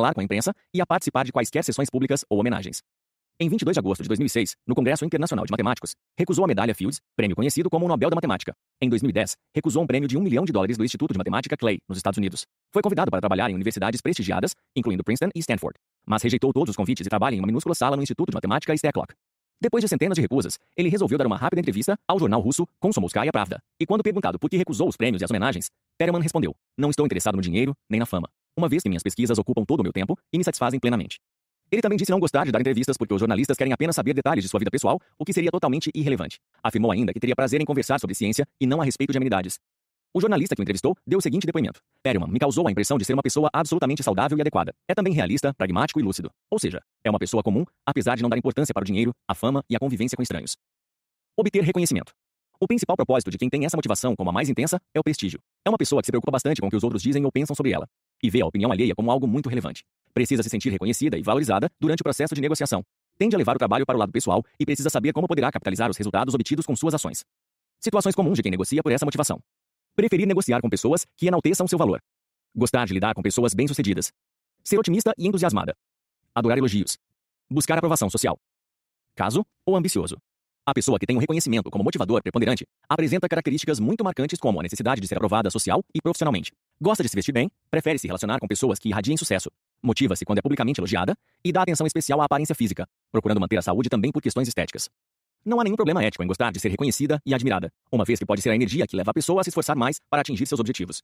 falar com a imprensa e a participar de quaisquer sessões públicas ou homenagens. Em 22 de agosto de 2006, no Congresso Internacional de Matemáticos, recusou a medalha Fields, prêmio conhecido como o Nobel da Matemática. Em 2010, recusou um prêmio de um milhão de dólares do Instituto de Matemática Clay, nos Estados Unidos. Foi convidado para trabalhar em universidades prestigiadas, incluindo Princeton e Stanford, mas rejeitou todos os convites e trabalha em uma minúscula sala no Instituto de Matemática Steklock. Depois de centenas de recusas, ele resolveu dar uma rápida entrevista ao jornal russo Komsomolskaya Pravda. E quando perguntado por que recusou os prêmios e as homenagens, Perelman respondeu: Não estou interessado no dinheiro nem na fama, uma vez que minhas pesquisas ocupam todo o meu tempo e me satisfazem plenamente. Ele também disse não gostar de dar entrevistas porque os jornalistas querem apenas saber detalhes de sua vida pessoal, o que seria totalmente irrelevante. Afirmou ainda que teria prazer em conversar sobre ciência e não a respeito de amenidades. O jornalista que o entrevistou deu o seguinte depoimento. Perelman me causou a impressão de ser uma pessoa absolutamente saudável e adequada. É também realista, pragmático e lúcido. Ou seja, é uma pessoa comum, apesar de não dar importância para o dinheiro, a fama e a convivência com estranhos. Obter reconhecimento. O principal propósito de quem tem essa motivação como a mais intensa é o prestígio. É uma pessoa que se preocupa bastante com o que os outros dizem ou pensam sobre ela, e vê a opinião alheia como algo muito relevante. Precisa se sentir reconhecida e valorizada durante o processo de negociação. Tende a levar o trabalho para o lado pessoal e precisa saber como poderá capitalizar os resultados obtidos com suas ações. Situações comuns de quem negocia por essa motivação. Preferir negociar com pessoas que enalteçam seu valor. Gostar de lidar com pessoas bem-sucedidas. Ser otimista e entusiasmada. Adorar elogios. Buscar aprovação social. Caso ou ambicioso. A pessoa que tem um reconhecimento como motivador preponderante apresenta características muito marcantes como a necessidade de ser aprovada social e profissionalmente. Gosta de se vestir bem, prefere se relacionar com pessoas que irradiem sucesso, motiva-se quando é publicamente elogiada e dá atenção especial à aparência física, procurando manter a saúde também por questões estéticas. Não há nenhum problema ético em gostar de ser reconhecida e admirada, uma vez que pode ser a energia que leva a pessoa a se esforçar mais para atingir seus objetivos.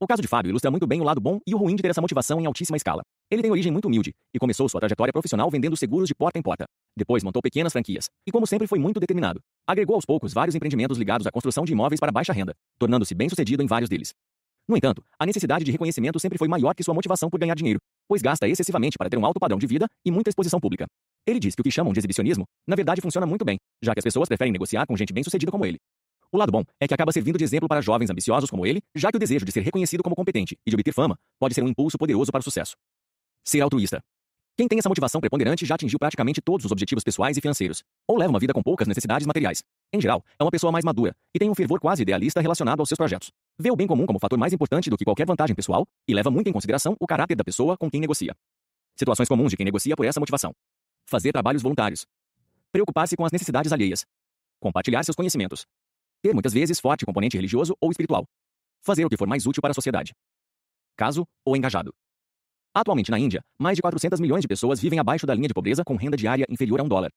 O caso de Fábio ilustra muito bem o lado bom e o ruim de ter essa motivação em altíssima escala. Ele tem origem muito humilde e começou sua trajetória profissional vendendo seguros de porta em porta. Depois montou pequenas franquias e, como sempre, foi muito determinado. Agregou aos poucos vários empreendimentos ligados à construção de imóveis para baixa renda, tornando-se bem-sucedido em vários deles. No entanto, a necessidade de reconhecimento sempre foi maior que sua motivação por ganhar dinheiro, pois gasta excessivamente para ter um alto padrão de vida e muita exposição pública. Ele diz que o que chamam de exibicionismo, na verdade funciona muito bem, já que as pessoas preferem negociar com gente bem-sucedida como ele. O lado bom é que acaba servindo de exemplo para jovens ambiciosos como ele, já que o desejo de ser reconhecido como competente e de obter fama pode ser um impulso poderoso para o sucesso. Ser altruísta. Quem tem essa motivação preponderante já atingiu praticamente todos os objetivos pessoais e financeiros, ou leva uma vida com poucas necessidades materiais. Em geral, é uma pessoa mais madura e tem um fervor quase idealista relacionado aos seus projetos. Vê o bem comum como fator mais importante do que qualquer vantagem pessoal e leva muito em consideração o caráter da pessoa com quem negocia. Situações comuns de quem negocia por essa motivação. Fazer trabalhos voluntários. Preocupar-se com as necessidades alheias. Compartilhar seus conhecimentos. Ter muitas vezes forte componente religioso ou espiritual. Fazer o que for mais útil para a sociedade. Caso ou engajado. Atualmente na Índia, mais de 400 milhões de pessoas vivem abaixo da linha de pobreza com renda diária inferior a um dólar.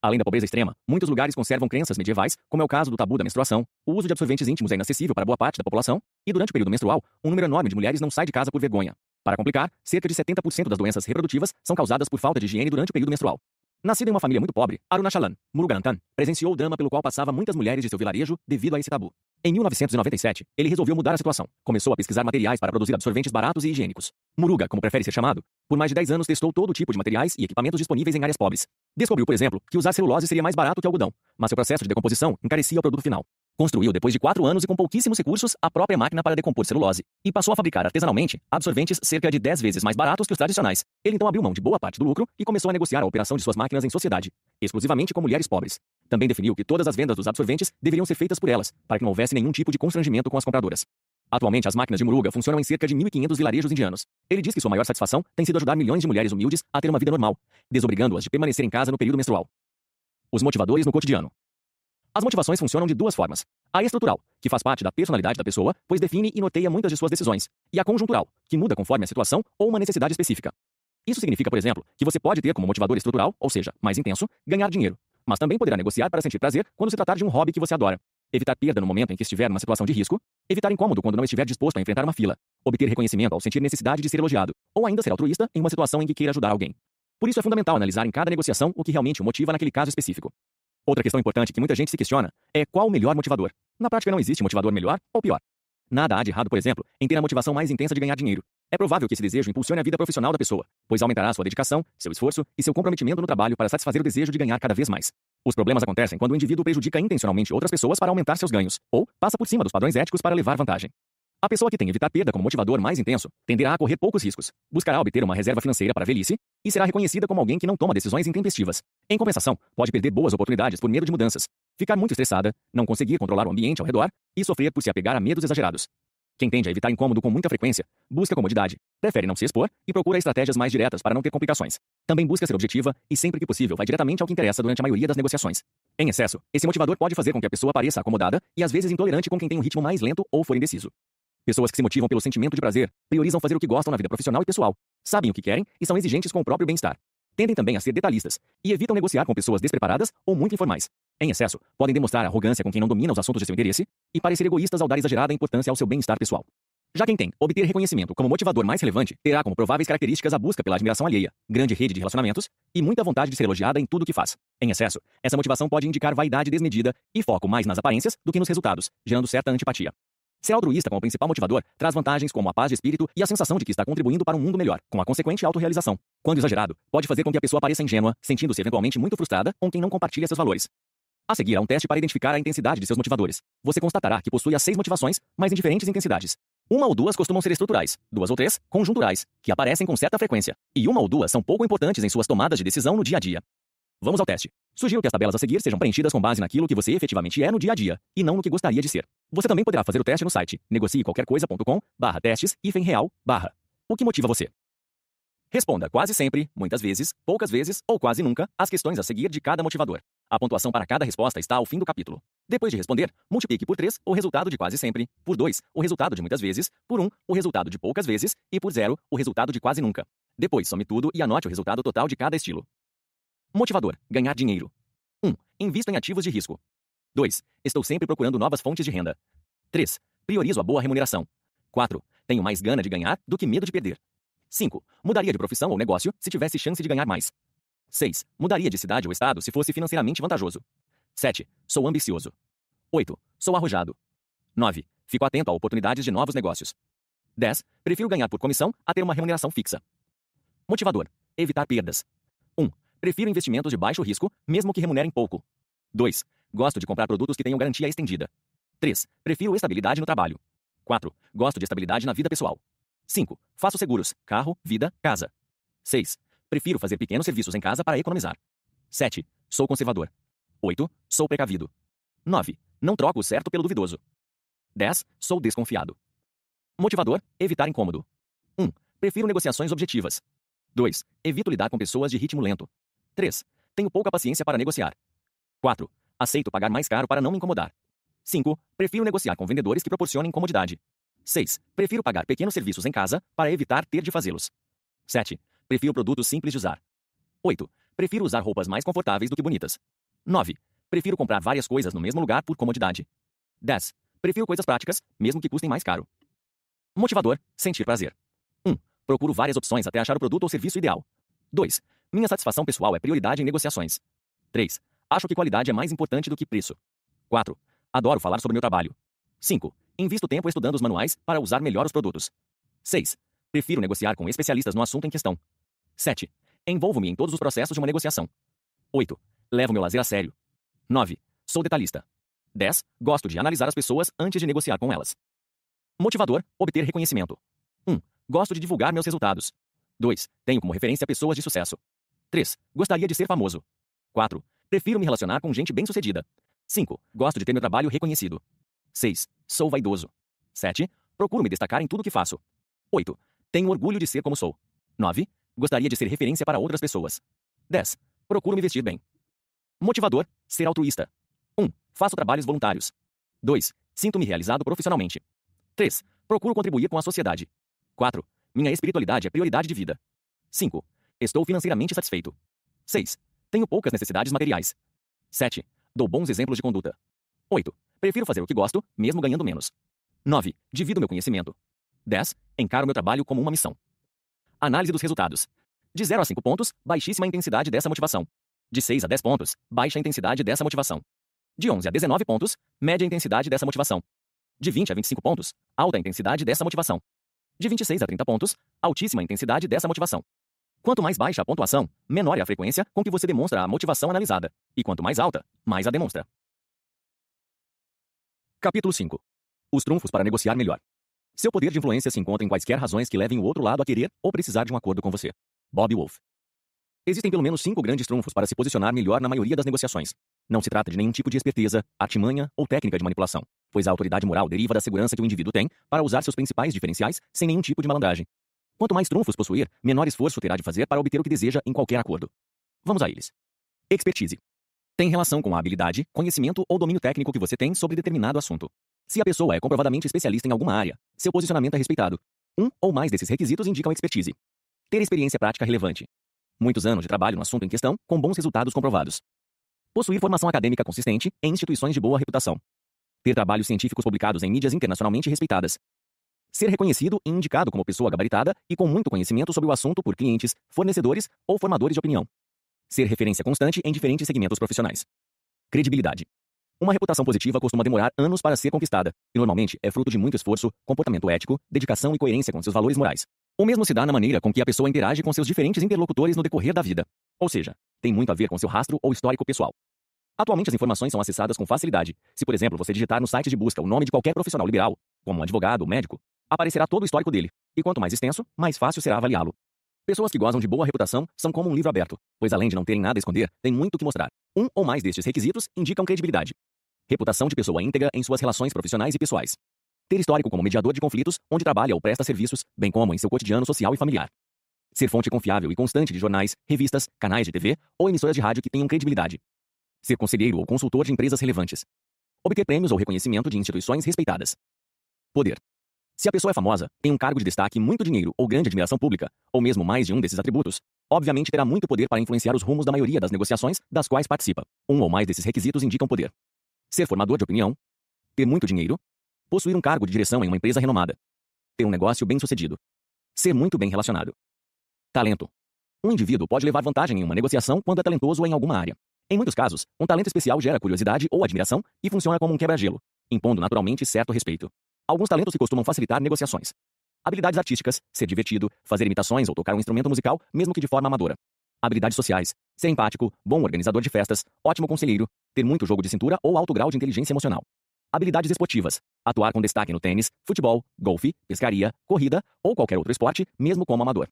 Além da pobreza extrema, muitos lugares conservam crenças medievais, como é o caso do tabu da menstruação, o uso de absorventes íntimos é inacessível para boa parte da população, e durante o período menstrual, um número enorme de mulheres não sai de casa por vergonha. Para complicar, cerca de 70% das doenças reprodutivas são causadas por falta de higiene durante o período menstrual. Nascido em uma família muito pobre, Arunachalam, Muruganathan, presenciou o drama pelo qual passava muitas mulheres de seu vilarejo devido a esse tabu. Em 1997, ele resolveu mudar a situação. Começou a pesquisar materiais para produzir absorventes baratos e higiênicos. Muruga, como prefere ser chamado, por mais de 10 anos testou todo tipo de materiais e equipamentos disponíveis em áreas pobres. Descobriu, por exemplo, que usar celulose seria mais barato que algodão, mas seu processo de decomposição encarecia o produto final. Construiu, depois de quatro anos e com pouquíssimos recursos, a própria máquina para decompor celulose e passou a fabricar artesanalmente absorventes cerca de 10 vezes mais baratos que os tradicionais. Ele então abriu mão de boa parte do lucro e começou a negociar a operação de suas máquinas em sociedade, exclusivamente com mulheres pobres. Também definiu que todas as vendas dos absorventes deveriam ser feitas por elas, para que não houvesse nenhum tipo de constrangimento com as compradoras. Atualmente, as máquinas de Muruga funcionam em cerca de 1.500 vilarejos indianos. Ele diz que sua maior satisfação tem sido ajudar milhões de mulheres humildes a ter uma vida normal, desobrigando-as de permanecer em casa no período menstrual. Os motivadores no cotidiano. As motivações funcionam de duas formas. A estrutural, que faz parte da personalidade da pessoa, pois define e norteia muitas de suas decisões. E a conjuntural, que muda conforme a situação ou uma necessidade específica. Isso significa, por exemplo, que você pode ter como motivador estrutural, ou seja, mais intenso, ganhar dinheiro. Mas também poderá negociar para sentir prazer quando se tratar de um hobby que você adora. Evitar perda no momento em que estiver numa situação de risco. Evitar incômodo quando não estiver disposto a enfrentar uma fila. Obter reconhecimento ao sentir necessidade de ser elogiado. Ou ainda ser altruísta em uma situação em que queira ajudar alguém. Por isso é fundamental analisar em cada negociação o que realmente o motiva naquele caso específico. Outra questão importante que muita gente se questiona é qual o melhor motivador. Na prática não existe motivador melhor ou pior. Nada há de errado, por exemplo, em ter a motivação mais intensa de ganhar dinheiro. É provável que esse desejo impulsione a vida profissional da pessoa, pois aumentará sua dedicação, seu esforço e seu comprometimento no trabalho para satisfazer o desejo de ganhar cada vez mais. Os problemas acontecem quando o indivíduo prejudica intencionalmente outras pessoas para aumentar seus ganhos, ou passa por cima dos padrões éticos para levar vantagem. A pessoa que tem evitar perda como motivador mais intenso tenderá a correr poucos riscos, buscará obter uma reserva financeira para a velhice e será reconhecida como alguém que não toma decisões intempestivas. Em compensação, pode perder boas oportunidades por medo de mudanças, ficar muito estressada, não conseguir controlar o ambiente ao redor e sofrer por se apegar a medos exagerados. Quem tende a evitar incômodo com muita frequência, busca comodidade, prefere não se expor e procura estratégias mais diretas para não ter complicações. Também busca ser objetiva e, sempre que possível, vai diretamente ao que interessa durante a maioria das negociações. Em excesso, esse motivador pode fazer com que a pessoa pareça acomodada e às vezes intolerante com quem tem um ritmo mais lento ou for indeciso. Pessoas que se motivam pelo sentimento de prazer priorizam fazer o que gostam na vida profissional e pessoal, sabem o que querem e são exigentes com o próprio bem-estar. Tendem também a ser detalhistas e evitam negociar com pessoas despreparadas ou muito informais. Em excesso, podem demonstrar arrogância com quem não domina os assuntos de seu interesse e parecer egoístas ao dar exagerada importância ao seu bem-estar pessoal. Já quem tem obter reconhecimento como motivador mais relevante terá como prováveis características a busca pela admiração alheia, grande rede de relacionamentos e muita vontade de ser elogiada em tudo o que faz. Em excesso, essa motivação pode indicar vaidade desmedida e foco mais nas aparências do que nos resultados, gerando certa antipatia. Ser altruísta como principal motivador traz vantagens como a paz de espírito e a sensação de que está contribuindo para um mundo melhor, com a consequente autorrealização. Quando exagerado, pode fazer com que a pessoa pareça ingênua, sentindo-se eventualmente muito frustrada com quem não compartilha seus valores. A seguir há um teste para identificar a intensidade de seus motivadores. Você constatará que possui as seis motivações, mas em diferentes intensidades. Uma ou duas costumam ser estruturais, duas ou três, conjunturais, que aparecem com certa frequência, e uma ou duas são pouco importantes em suas tomadas de decisão no dia a dia. Vamos ao teste. Sugiro que as tabelas a seguir sejam preenchidas com base naquilo que você efetivamente é no dia a dia, e não no que gostaria de ser. Você também poderá fazer o teste no site negociequalquercoisa.com barra testes real barra. O que motiva você? Responda quase sempre, muitas vezes, poucas vezes ou quase nunca as questões a seguir de cada motivador. A pontuação para cada resposta está ao fim do capítulo. Depois de responder, multiplique por 3 o resultado de quase sempre, por 2 o resultado de muitas vezes, por 1 o resultado de poucas vezes e por 0 o resultado de quase nunca. Depois some tudo e anote o resultado total de cada estilo. Motivador: ganhar dinheiro. 1. Invisto em ativos de risco. 2. Estou sempre procurando novas fontes de renda. 3. Priorizo a boa remuneração. 4. Tenho mais gana de ganhar do que medo de perder. 5. Mudaria de profissão ou negócio se tivesse chance de ganhar mais. 6. Mudaria de cidade ou estado se fosse financeiramente vantajoso. 7. Sou ambicioso. 8. Sou arrojado. 9. Fico atento a oportunidades de novos negócios. 10. Prefiro ganhar por comissão a ter uma remuneração fixa. Motivador: evitar perdas. 1. Prefiro investimentos de baixo risco, mesmo que remunerem pouco. 2. Gosto de comprar produtos que tenham garantia estendida. 3. Prefiro estabilidade no trabalho. 4. Gosto de estabilidade na vida pessoal. 5. Faço seguros, carro, vida, casa. 6. Prefiro fazer pequenos serviços em casa para economizar. 7. Sou conservador. 8. Sou precavido. 9. Não troco o certo pelo duvidoso. 10. Sou desconfiado. Motivador: evitar incômodo. 1. Prefiro negociações objetivas. 2. Evito lidar com pessoas de ritmo lento. 3. Tenho pouca paciência para negociar. 4. Aceito pagar mais caro para não me incomodar. 5. Prefiro negociar com vendedores que proporcionem comodidade. 6. Prefiro pagar pequenos serviços em casa para evitar ter de fazê-los. 7. Prefiro produtos simples de usar. 8. Prefiro usar roupas mais confortáveis do que bonitas. 9. Prefiro comprar várias coisas no mesmo lugar por comodidade. 10. Prefiro coisas práticas, mesmo que custem mais caro. Motivador: sentir prazer. 1. Procuro várias opções até achar o produto ou serviço ideal. 2. Minha satisfação pessoal é prioridade em negociações. 3. Acho que qualidade é mais importante do que preço. 4. Adoro falar sobre meu trabalho. 5. Invisto tempo estudando os manuais para usar melhor os produtos. 6. Prefiro negociar com especialistas no assunto em questão. 7. Envolvo-me em todos os processos de uma negociação. 8. Levo meu lazer a sério. 9. Sou detalhista. 10. Gosto de analisar as pessoas antes de negociar com elas. Motivador: obter reconhecimento. 1. Gosto de divulgar meus resultados. 2. Tenho como referência pessoas de sucesso. 3. Gostaria de ser famoso. 4. Prefiro me relacionar com gente bem-sucedida. 5. Gosto de ter meu trabalho reconhecido. 6. Sou vaidoso. 7. Procuro me destacar em tudo que faço. 8. Tenho orgulho de ser como sou. 9. Gostaria de ser referência para outras pessoas. 10. Procuro me vestir bem. Motivador: ser altruísta. 1. Faço trabalhos voluntários. 2. Sinto-me realizado profissionalmente. 3. Procuro contribuir com a sociedade. 4. Minha espiritualidade é prioridade de vida. 5. Estou financeiramente satisfeito. 6. Tenho poucas necessidades materiais. 7. Dou bons exemplos de conduta. 8. Prefiro fazer o que gosto, mesmo ganhando menos. 9. Divido meu conhecimento. 10. Encaro meu trabalho como uma missão. Análise dos resultados. De 0 a 5 pontos, baixíssima intensidade dessa motivação. De 6 a 10 pontos, baixa intensidade dessa motivação. De 11 a 19 pontos, média intensidade dessa motivação. De 20 a 25 pontos, alta intensidade dessa motivação. De 26 a 30 pontos, altíssima intensidade dessa motivação. Quanto mais baixa a pontuação, menor é a frequência com que você demonstra a motivação analisada, e quanto mais alta, mais a demonstra. Capítulo 5. Os trunfos para negociar melhor. Seu poder de influência se encontra em quaisquer razões que levem o outro lado a querer ou precisar de um acordo com você. Bob Wolf. Existem pelo menos cinco grandes trunfos para se posicionar melhor na maioria das negociações. Não se trata de nenhum tipo de esperteza, artimanha ou técnica de manipulação. pois a autoridade moral deriva da segurança que o indivíduo tem para usar seus principais diferenciais sem nenhum tipo de malandragem. Quanto mais trunfos possuir, menor esforço terá de fazer para obter o que deseja em qualquer acordo. Vamos a eles. Expertise. Tem relação com a habilidade, conhecimento ou domínio técnico que você tem sobre determinado assunto. Se a pessoa é comprovadamente especialista em alguma área, seu posicionamento é respeitado. Um ou mais desses requisitos indicam expertise. Ter experiência prática relevante. Muitos anos de trabalho no assunto em questão, com bons resultados comprovados. Possuir formação acadêmica consistente em instituições de boa reputação. Ter trabalhos científicos publicados em mídias internacionalmente respeitadas. Ser reconhecido e indicado como pessoa gabaritada e com muito conhecimento sobre o assunto por clientes, fornecedores ou formadores de opinião. Ser referência constante em diferentes segmentos profissionais. Credibilidade. Uma reputação positiva costuma demorar anos para ser conquistada, e normalmente é fruto de muito esforço, comportamento ético, dedicação e coerência com seus valores morais. O mesmo se dá na maneira com que a pessoa interage com seus diferentes interlocutores no decorrer da vida. Ou seja, tem muito a ver com seu rastro ou histórico pessoal. Atualmente as informações são acessadas com facilidade. Se, por exemplo, você digitar no site de busca o nome de qualquer profissional liberal, como um advogado ou médico, aparecerá todo o histórico dele, e quanto mais extenso, mais fácil será avaliá-lo. Pessoas que gozam de boa reputação são como um livro aberto, pois além de não terem nada a esconder, têm muito que mostrar. Um ou mais destes requisitos indicam credibilidade. Reputação de pessoa íntegra em suas relações profissionais e pessoais. Ter histórico como mediador de conflitos, onde trabalha ou presta serviços, bem como em seu cotidiano social e familiar. Ser fonte confiável e constante de jornais, revistas, canais de TV ou emissoras de rádio que tenham credibilidade. Ser conselheiro ou consultor de empresas relevantes. Obter prêmios ou reconhecimento de instituições respeitadas. Poder. Se a pessoa é famosa, tem um cargo de destaque, muito dinheiro ou grande admiração pública, ou mesmo mais de um desses atributos, obviamente terá muito poder para influenciar os rumos da maioria das negociações das quais participa. Um ou mais desses requisitos indicam poder. Ser formador de opinião, ter muito dinheiro, possuir um cargo de direção em uma empresa renomada, ter um negócio bem-sucedido, ser muito bem relacionado. Talento. Um indivíduo pode levar vantagem em uma negociação quando é talentoso em alguma área. Em muitos casos, um talento especial gera curiosidade ou admiração e funciona como um quebra-gelo, impondo naturalmente certo respeito. Alguns talentos se costumam facilitar negociações. Habilidades artísticas, ser divertido, fazer imitações ou tocar um instrumento musical, mesmo que de forma amadora. Habilidades sociais, ser empático, bom organizador de festas, ótimo conselheiro, ter muito jogo de cintura ou alto grau de inteligência emocional. Habilidades esportivas, atuar com destaque no tênis, futebol, golfe, pescaria, corrida ou qualquer outro esporte, mesmo como amador.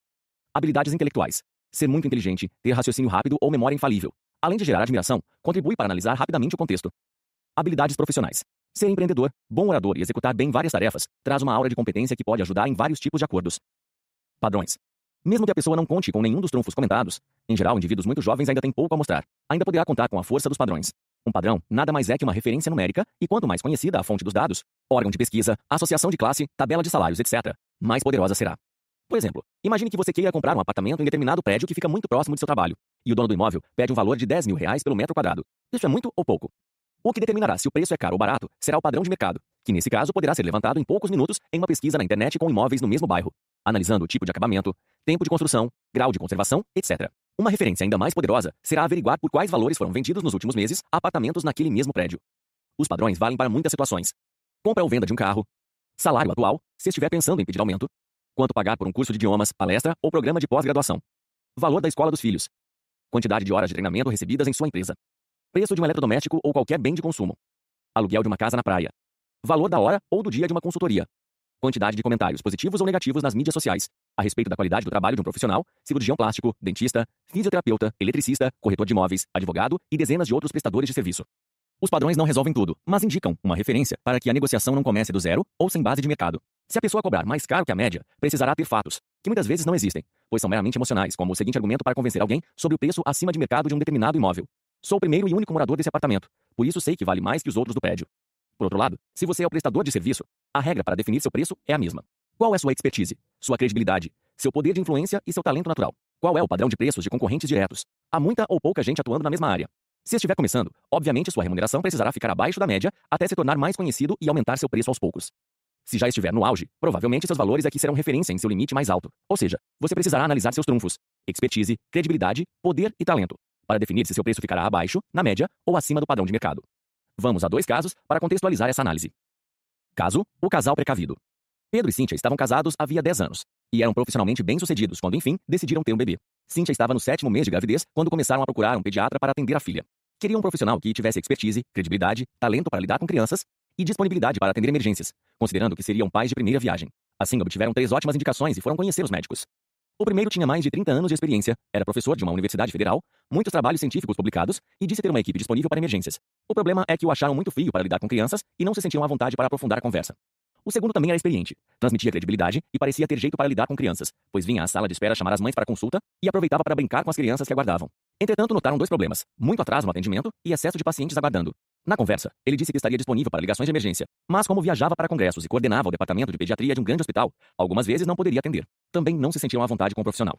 Habilidades intelectuais, ser muito inteligente, ter raciocínio rápido ou memória infalível. Além de gerar admiração, contribui para analisar rapidamente o contexto. Habilidades profissionais, Ser empreendedor, bom orador e executar bem várias tarefas traz uma aura de competência que pode ajudar em vários tipos de acordos. Padrões. Mesmo que a pessoa não conte com nenhum dos trunfos comentados, em geral, indivíduos muito jovens ainda têm pouco a mostrar. Ainda poderá contar com a força dos padrões. Um padrão nada mais é que uma referência numérica, e quanto mais conhecida a fonte dos dados, órgão de pesquisa, associação de classe, tabela de salários, etc., mais poderosa será. Por exemplo, imagine que você queira comprar um apartamento em determinado prédio que fica muito próximo de seu trabalho, e o dono do imóvel pede um valor de 10 mil reais pelo metro quadrado. Isso é muito ou pouco? O que determinará se o preço é caro ou barato será o padrão de mercado, que nesse caso poderá ser levantado em poucos minutos em uma pesquisa na internet com imóveis no mesmo bairro, analisando o tipo de acabamento, tempo de construção, grau de conservação, etc. Uma referência ainda mais poderosa será averiguar por quais valores foram vendidos nos últimos meses apartamentos naquele mesmo prédio. Os padrões valem para muitas situações. Compra ou venda de um carro, salário atual, se estiver pensando em pedir aumento, quanto pagar por um curso de idiomas, palestra ou programa de pós-graduação, valor da escola dos filhos, quantidade de horas de treinamento recebidas em sua empresa, Preço de um eletrodoméstico ou qualquer bem de consumo. Aluguel de uma casa na praia. Valor da hora ou do dia de uma consultoria. Quantidade de comentários positivos ou negativos nas mídias sociais a respeito da qualidade do trabalho de um profissional, cirurgião plástico, dentista, fisioterapeuta, eletricista, corretor de imóveis, advogado e dezenas de outros prestadores de serviço. Os padrões não resolvem tudo, mas indicam uma referência para que a negociação não comece do zero ou sem base de mercado. Se a pessoa cobrar mais caro que a média, precisará ter fatos, que muitas vezes não existem, pois são meramente emocionais, como o seguinte argumento para convencer alguém sobre o preço acima de mercado de um determinado imóvel. Sou o primeiro e único morador desse apartamento, por isso sei que vale mais que os outros do prédio. Por outro lado, se você é o prestador de serviço, a regra para definir seu preço é a mesma. Qual é sua expertise, sua credibilidade, seu poder de influência e seu talento natural? Qual é o padrão de preços de concorrentes diretos? Há muita ou pouca gente atuando na mesma área. Se estiver começando, obviamente sua remuneração precisará ficar abaixo da média até se tornar mais conhecido e aumentar seu preço aos poucos. Se já estiver no auge, provavelmente seus valores aqui serão referência em seu limite mais alto. Ou seja, você precisará analisar seus trunfos, expertise, credibilidade, poder e talento, para definir se seu preço ficará abaixo, na média ou acima do padrão de mercado. Vamos a dois casos para contextualizar essa análise. Caso: o casal precavido. Pedro e Cíntia estavam casados havia 10 anos e eram profissionalmente bem-sucedidos quando, enfim, decidiram ter um bebê. Cíntia estava no sétimo mês de gravidez quando começaram a procurar um pediatra para atender a filha. Queriam um profissional que tivesse expertise, credibilidade, talento para lidar com crianças e disponibilidade para atender emergências, considerando que seriam pais de primeira viagem. Assim, obtiveram três ótimas indicações e foram conhecer os médicos. O primeiro tinha mais de 30 anos de experiência, era professor de uma universidade federal, muitos trabalhos científicos publicados e disse ter uma equipe disponível para emergências. O problema é que o acharam muito frio para lidar com crianças e não se sentiam à vontade para aprofundar a conversa. O segundo também era experiente, transmitia credibilidade e parecia ter jeito para lidar com crianças, pois vinha à sala de espera chamar as mães para consulta e aproveitava para brincar com as crianças que aguardavam. Entretanto, notaram dois problemas: muito atraso no atendimento e excesso de pacientes aguardando. Na conversa, ele disse que estaria disponível para ligações de emergência, mas como viajava para congressos e coordenava o departamento de pediatria de um grande hospital, algumas vezes não poderia atender. Também não se sentiram à vontade com o profissional.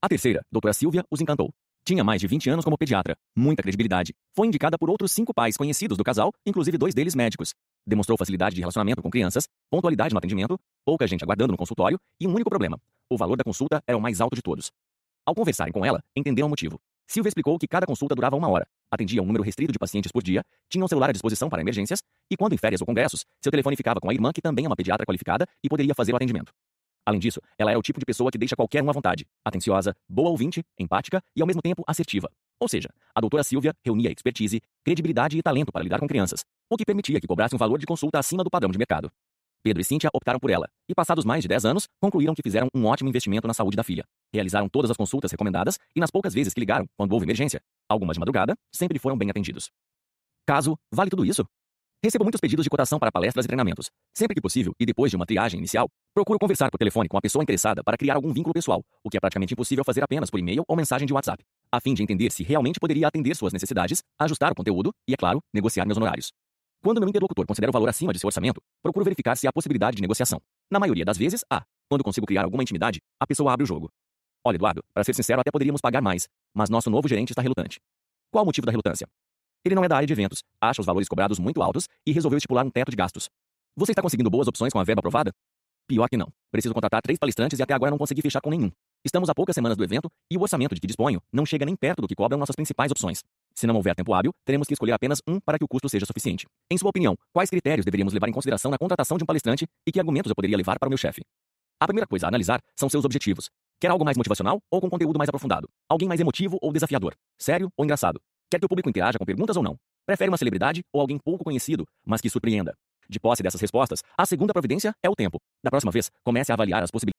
A terceira, doutora Silvia, os encantou. Tinha mais de 20 anos como pediatra, muita credibilidade. Foi indicada por outros cinco pais conhecidos do casal, inclusive dois deles médicos. Demonstrou facilidade de relacionamento com crianças, pontualidade no atendimento, pouca gente aguardando no consultório e um único problema: o valor da consulta era o mais alto de todos. Ao conversarem com ela, entenderam o motivo. Silvia explicou que cada consulta durava uma hora, atendia um número restrito de pacientes por dia, tinha um celular à disposição para emergências e, quando em férias ou congressos, seu telefone ficava com a irmã, que também é uma pediatra qualificada e poderia fazer o atendimento. Além disso, ela era o tipo de pessoa que deixa qualquer um à vontade, atenciosa, boa ouvinte, empática e ao mesmo tempo assertiva. Ou seja, a doutora Silvia reunia expertise, credibilidade e talento para lidar com crianças, o que permitia que cobrasse um valor de consulta acima do padrão de mercado. Pedro e Cíntia optaram por ela, e passados mais de 10 anos, concluíram que fizeram um ótimo investimento na saúde da filha. Realizaram todas as consultas recomendadas e nas poucas vezes que ligaram, quando houve emergência, algumas de madrugada, sempre foram bem atendidos. Caso, vale tudo isso? Recebo muitos pedidos de cotação para palestras e treinamentos. Sempre que possível, e depois de uma triagem inicial, procuro conversar por telefone com a pessoa interessada para criar algum vínculo pessoal, o que é praticamente impossível fazer apenas por e-mail ou mensagem de WhatsApp, a fim de entender se realmente poderia atender suas necessidades, ajustar o conteúdo e, é claro, negociar meus honorários. Quando meu interlocutor considera o valor acima de seu orçamento, procuro verificar se há possibilidade de negociação. Na maioria das vezes, há. Quando consigo criar alguma intimidade, a pessoa abre o jogo. Olha, Eduardo, para ser sincero, até poderíamos pagar mais, mas nosso novo gerente está relutante. Qual o motivo da relutância? Ele não é da área de eventos, acha os valores cobrados muito altos e resolveu estipular um teto de gastos. Você está conseguindo boas opções com a verba aprovada? Pior que não. Preciso contratar três palestrantes e até agora não consegui fechar com nenhum. Estamos a poucas semanas do evento e o orçamento de que disponho não chega nem perto do que cobram nossas principais opções. Se não houver tempo hábil, teremos que escolher apenas um para que o custo seja suficiente. Em sua opinião, quais critérios deveríamos levar em consideração na contratação de um palestrante e que argumentos eu poderia levar para o meu chefe? A primeira coisa a analisar são seus objetivos. Quer algo mais motivacional ou com conteúdo mais aprofundado? Alguém mais emotivo ou desafiador? Sério ou engraçado? Quer que o público interaja com perguntas ou não? Prefere uma celebridade ou alguém pouco conhecido, mas que surpreenda? De posse dessas respostas, a segunda providência é o tempo. Da próxima vez, comece a avaliar as possibilidades